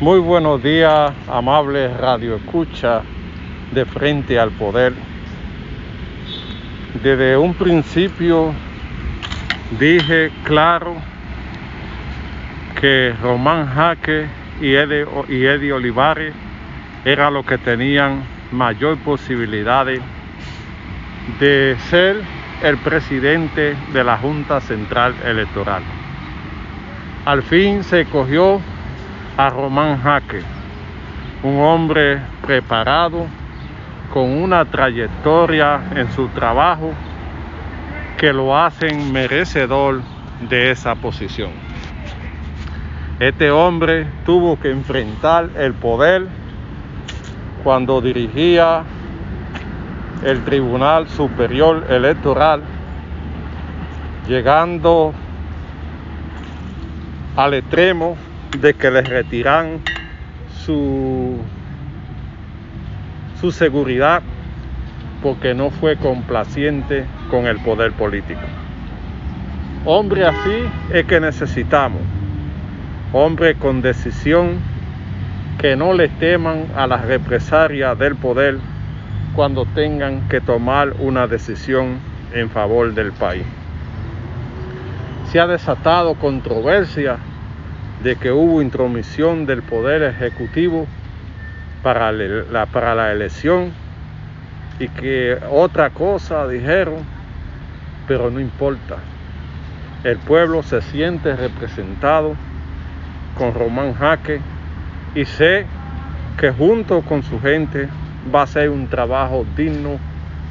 Muy buenos días, amables Radio Escucha de Frente al Poder. Desde un principio dije claro que Román Jaque y Eddie, Olivares eran los que tenían mayor posibilidades de ser el presidente de la Junta Central Electoral. Al fin se cogió a Román Jaque, un hombre preparado, con una trayectoria en su trabajo que lo hacen merecedor de esa posición. Este hombre tuvo que enfrentar el poder cuando dirigía el Tribunal Superior Electoral, llegando al extremo de que les retiran su, su seguridad porque no fue complaciente con el poder político. Hombre así es que necesitamos, hombre con decisión, que no le teman a las represalias del poder cuando tengan que tomar una decisión en favor del país. Se ha desatado controversia de que hubo intromisión del Poder Ejecutivo para la, para la elección y que otra cosa dijeron, pero no importa. El pueblo se siente representado con Román Jaque y sé que junto con su gente va a ser un trabajo digno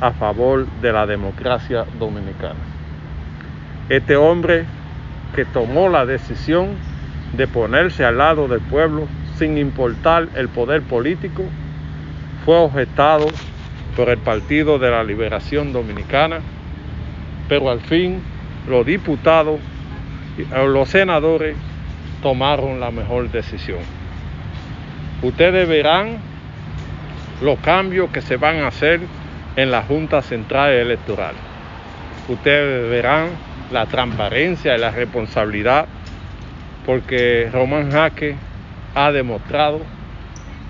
a favor de la democracia dominicana. Este hombre que tomó la decisión de ponerse al lado del pueblo sin importar el poder político, fue objetado por el Partido de la Liberación Dominicana, pero al fin los diputados, los senadores tomaron la mejor decisión. Ustedes verán los cambios que se van a hacer en la Junta Central Electoral. Ustedes verán la transparencia y la responsabilidad porque Román Jaque ha demostrado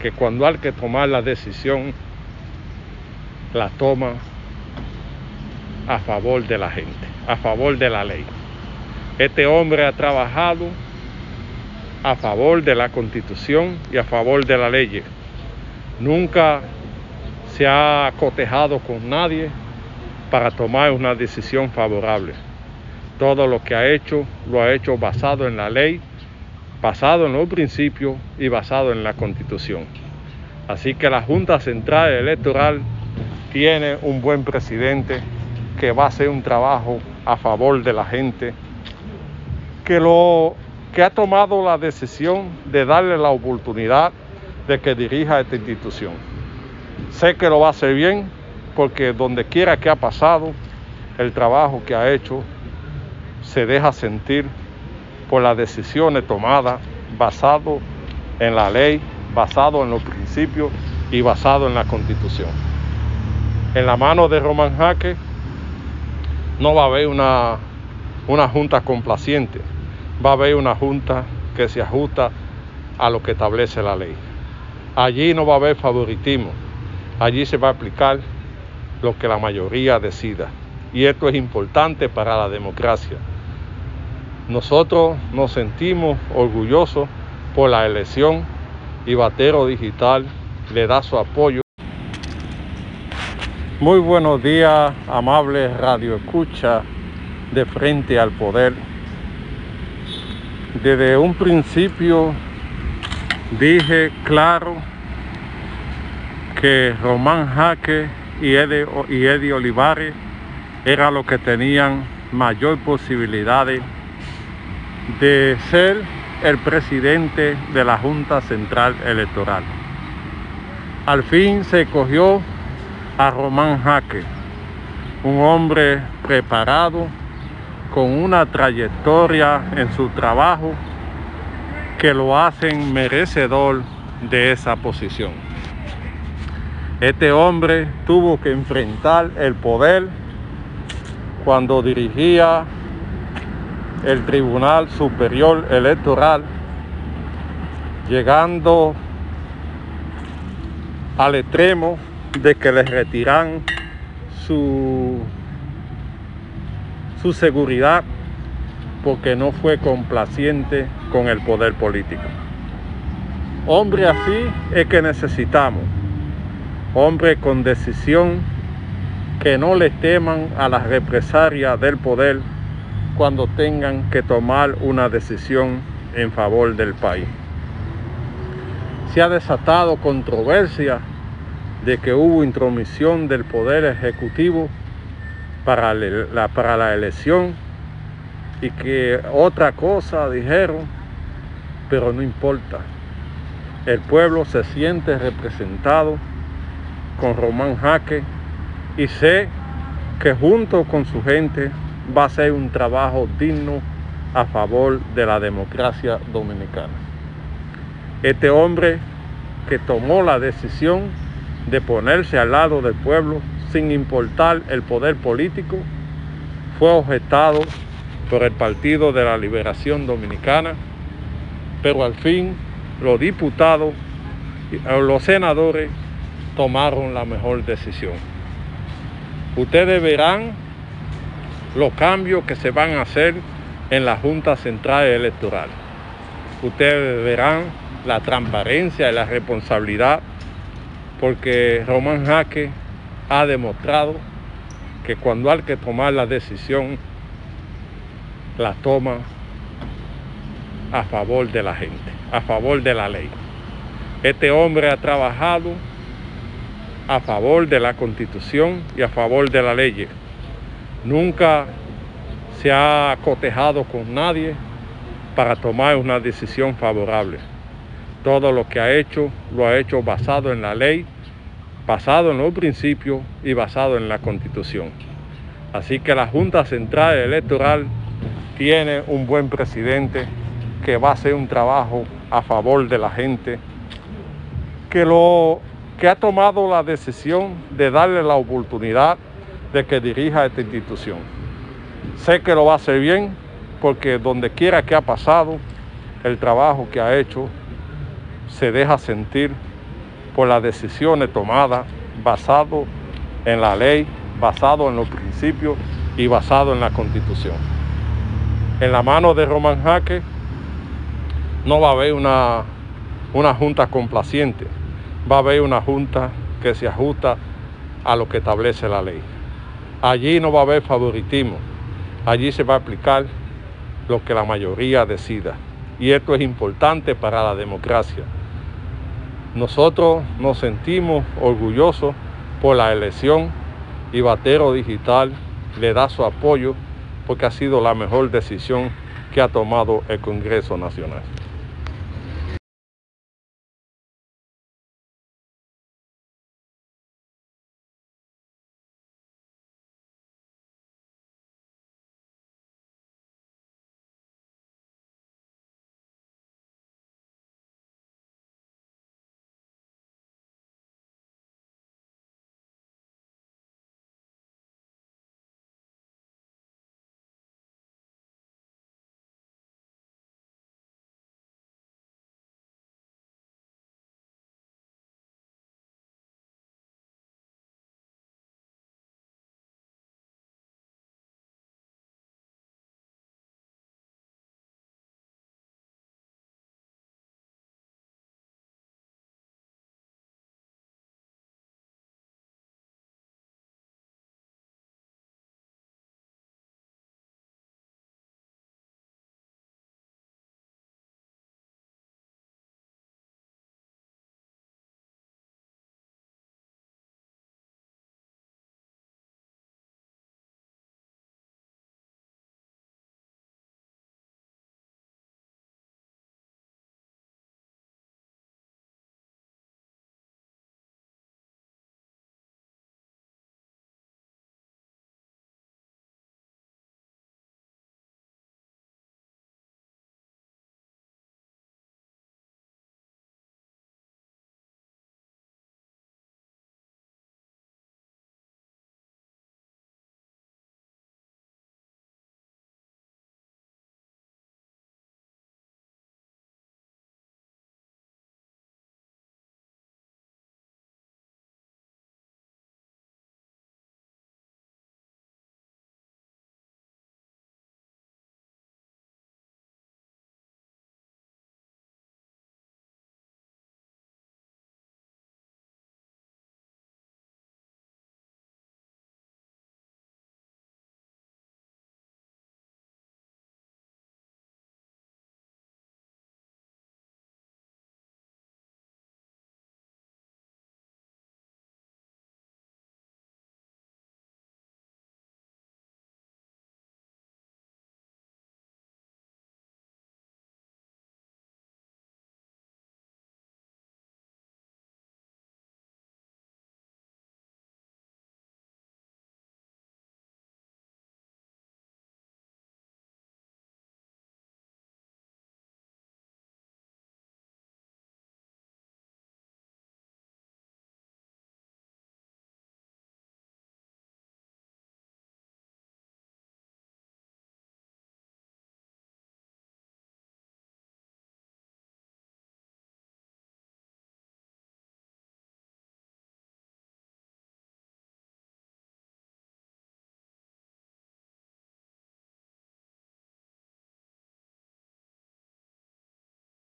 que cuando hay que tomar la decisión, la toma a favor de la gente, a favor de la ley. Este hombre ha trabajado a favor de la constitución y a favor de la ley. Nunca se ha cotejado con nadie para tomar una decisión favorable. Todo lo que ha hecho lo ha hecho basado en la ley, basado en los principios y basado en la constitución. Así que la Junta Central Electoral tiene un buen presidente que va a hacer un trabajo a favor de la gente, que, lo, que ha tomado la decisión de darle la oportunidad de que dirija esta institución. Sé que lo va a hacer bien porque donde quiera que ha pasado, el trabajo que ha hecho se deja sentir por las decisiones tomadas basado en la ley, basado en los principios y basado en la constitución. En la mano de Roman Jaque no va a haber una, una junta complaciente, va a haber una junta que se ajusta a lo que establece la ley. Allí no va a haber favoritismo, allí se va a aplicar lo que la mayoría decida. Y esto es importante para la democracia. Nosotros nos sentimos orgullosos por la elección y Batero Digital le da su apoyo. Muy buenos días, amables Radio Escucha de Frente al Poder. Desde un principio dije claro que Román Jaque y Eddie, Olivares eran los que tenían mayor posibilidades de ser el presidente de la Junta Central Electoral. Al fin se cogió a Román Jaque, un hombre preparado, con una trayectoria en su trabajo que lo hacen merecedor de esa posición. Este hombre tuvo que enfrentar el poder cuando dirigía el Tribunal Superior Electoral, llegando al extremo de que les retiran su, su seguridad porque no fue complaciente con el poder político. Hombre así es que necesitamos. Hombre con decisión que no le teman a las represalias del poder cuando tengan que tomar una decisión en favor del país. Se ha desatado controversia de que hubo intromisión del Poder Ejecutivo para la, para la elección y que otra cosa dijeron, pero no importa. El pueblo se siente representado con Román Jaque y sé que junto con su gente va a ser un trabajo digno a favor de la democracia dominicana. Este hombre que tomó la decisión de ponerse al lado del pueblo sin importar el poder político, fue objetado por el Partido de la Liberación Dominicana, pero al fin los diputados, los senadores tomaron la mejor decisión. Ustedes verán los cambios que se van a hacer en la Junta Central Electoral. Ustedes verán la transparencia y la responsabilidad porque Román Jaque ha demostrado que cuando hay que tomar la decisión, la toma a favor de la gente, a favor de la ley. Este hombre ha trabajado a favor de la constitución y a favor de la ley. Nunca se ha cotejado con nadie para tomar una decisión favorable. Todo lo que ha hecho lo ha hecho basado en la ley, basado en los principios y basado en la constitución. Así que la Junta Central Electoral tiene un buen presidente que va a hacer un trabajo a favor de la gente, que lo que ha tomado la decisión de darle la oportunidad de que dirija esta institución. Sé que lo va a hacer bien porque donde quiera que ha pasado, el trabajo que ha hecho se deja sentir por las decisiones tomadas basado en la ley, basado en los principios y basado en la constitución. En la mano de Román Jaque no va a haber una, una junta complaciente, va a haber una junta que se ajusta a lo que establece la ley. Allí no va a haber favoritismo, allí se va a aplicar lo que la mayoría decida. Y esto es importante para la democracia. Nosotros nos sentimos orgullosos por la elección y Batero Digital le da su apoyo porque ha sido la mejor decisión que ha tomado el Congreso Nacional.